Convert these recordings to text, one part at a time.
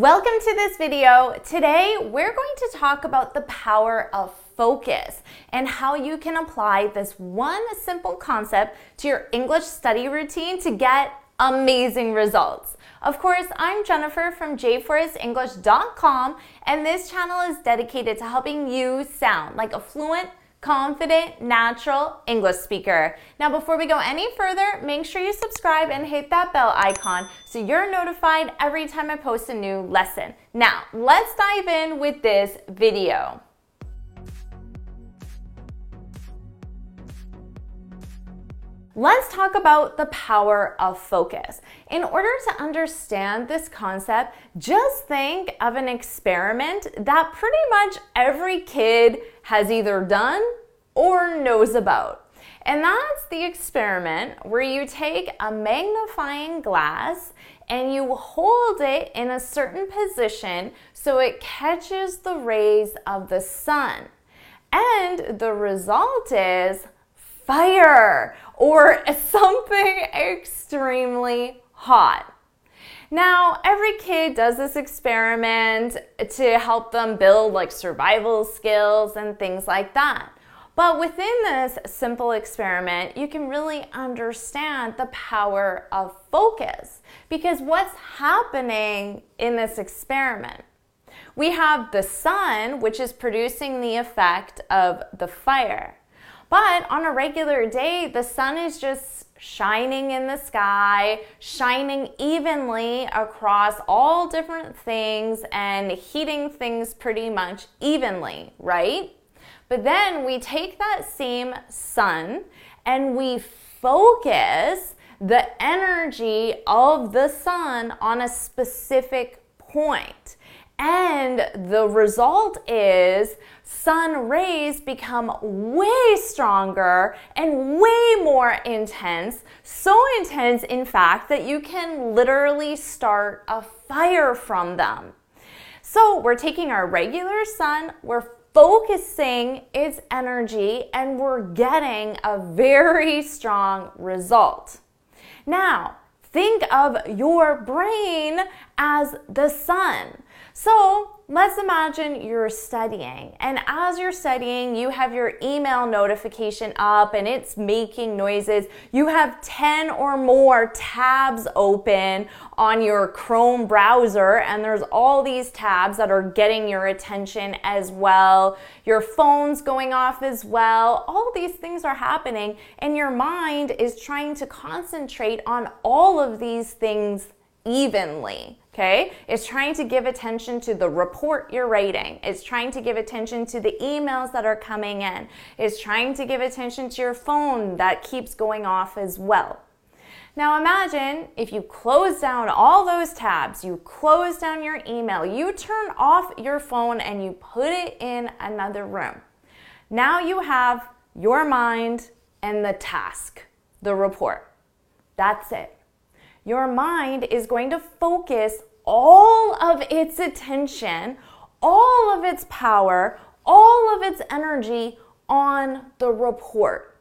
Welcome to this video. Today, we're going to talk about the power of focus and how you can apply this one simple concept to your English study routine to get amazing results. Of course, I'm Jennifer from jforrestenglish.com, and this channel is dedicated to helping you sound like a fluent, confident, natural English speaker. Now, before we go any further, make sure you subscribe and hit that bell icon so you're notified every time I post a new lesson. Now, let's dive in with this video. Let's talk about the power of focus. In order to understand this concept, just think of an experiment that pretty much every kid has either done or knows about. And that's the experiment where you take a magnifying glass and you hold it in a certain position so it catches the rays of the sun. And the result is fire or something extremely hot. Now, every kid does this experiment to help them build like survival skills and things like that. But within this simple experiment, you can really understand the power of focus because what's happening in this experiment? We have the sun, which is producing the effect of the fire. But on a regular day, the sun is just shining in the sky, shining evenly across all different things and heating things pretty much evenly, right? But then we take that same sun and we focus the energy of the sun on a specific point. And the result is sun rays become way stronger and way more intense. So intense, in fact, that you can literally start a fire from them. So we're taking our regular sun, we're focusing its energy, and we're getting a very strong result. Now, think of your brain as the sun. So let's imagine you're studying, and as you're studying, you have your email notification up and it's making noises. You have 10 or more tabs open on your Chrome browser, and there's all these tabs that are getting your attention as well. Your phone's going off as well. All these things are happening, and your mind is trying to concentrate on all of these things evenly okay? It's trying to give attention to the report you're writing. It's trying to give attention to the emails that are coming in. It's trying to give attention to your phone that keeps going off as well. Now imagine if you close down all those tabs, you close down your email, you turn off your phone and you put it in another room. Now you have your mind and the task, the report. That's it your mind is going to focus all of its attention, all of its power, all of its energy on the report.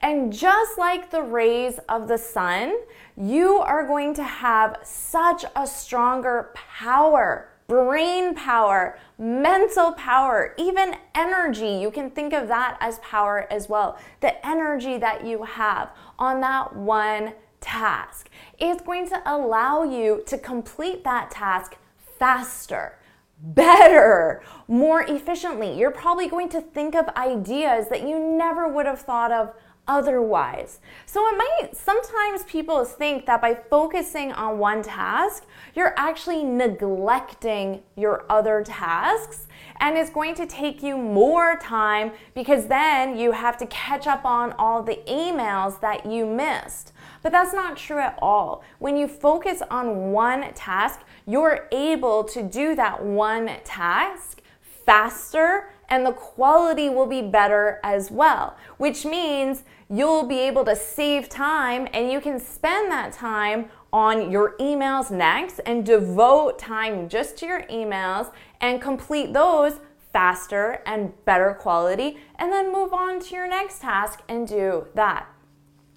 And just like the rays of the sun, you are going to have such a stronger power, brain power, mental power, even energy. You can think of that as power as well. The energy that you have on that one task. It's going to allow you to complete that task faster, better, more efficiently. You're probably going to think of ideas that you never would have thought of otherwise. So it might sometimes people think that by focusing on one task, you're actually neglecting your other tasks and it's going to take you more time because then you have to catch up on all the emails that you missed. But that's not true at all. When you focus on one task, you're able to do that one task faster and the quality will be better as well, which means you'll be able to save time and you can spend that time on your emails next and devote time just to your emails and complete those faster and better quality and then move on to your next task and do that.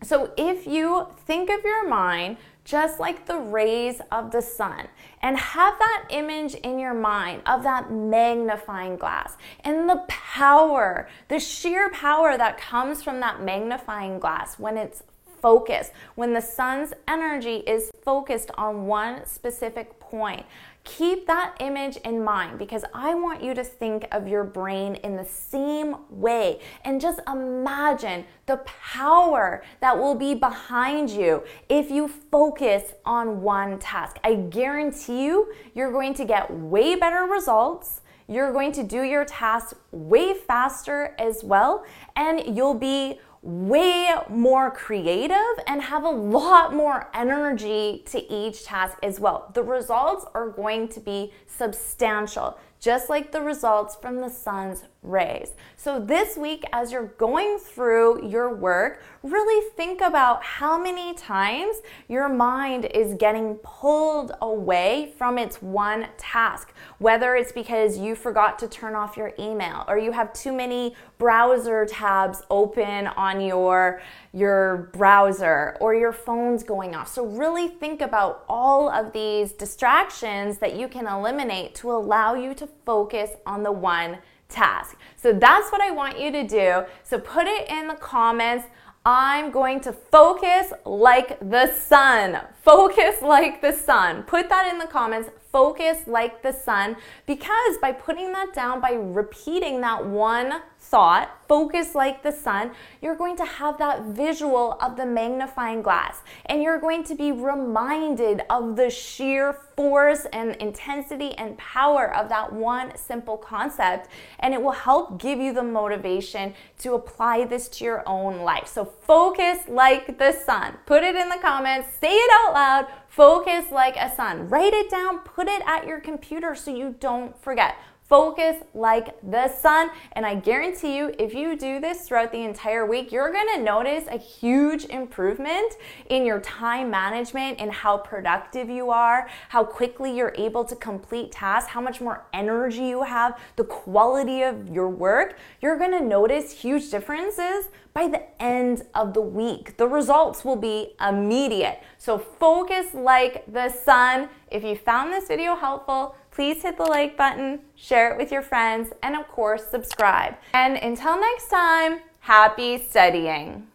So if you think of your mind just like the rays of the sun. And have that image in your mind of that magnifying glass and the power, the sheer power that comes from that magnifying glass when it's focused, when the sun's energy is focused on one specific point. Keep that image in mind because I want you to think of your brain in the same way and just imagine the power that will be behind you if you focus on one task. I guarantee you, you're going to get way better results. You're going to do your tasks way faster as well, and you'll be way more creative and have a lot more energy to each task as well. The results are going to be substantial just like the results from the sun's rays. So, this week, as you're going through your work, really think about how many times your mind is getting pulled away from its one task. Whether it's because you forgot to turn off your email or you have too many browser tabs open on your, your browser or your phone's going off. So, really think about all of these distractions that you can eliminate to allow you to focus on the one task. So that's what I want you to do. So put it in the comments. I'm going to focus like the sun. Focus like the sun. Put that in the comments. Focus like the sun because by putting that down, by repeating that one thought, focus like the sun, you're going to have that visual of the magnifying glass and you're going to be reminded of the sheer force and intensity and power of that one simple concept and it will help give you the motivation to apply this to your own life. So focus like the sun. Put it in the comments, say it out loud, focus like a sun. Write it down, put it at your computer so you don't forget. Focus like the sun. And I guarantee you, if you do this throughout the entire week, you're gonna notice a huge improvement in your time management and how productive you are, how quickly you're able to complete tasks, how much more energy you have, the quality of your work. You're gonna notice huge differences by the end of the week. The results will be immediate. So focus like the sun. If you found this video helpful, please hit the like button, share it with your friends, and of course, subscribe. And until next time, happy studying.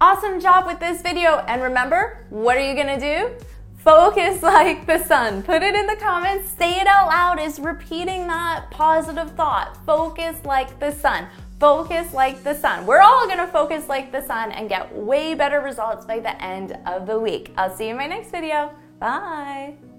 Awesome job with this video. And remember, what are you gonna do? Focus like the sun. Put it in the comments. Say it out loud is repeating that positive thought. Focus like the sun. Focus like the sun. We're all gonna focus like the sun and get way better results by the end of the week. I'll see you in my next video. Bye.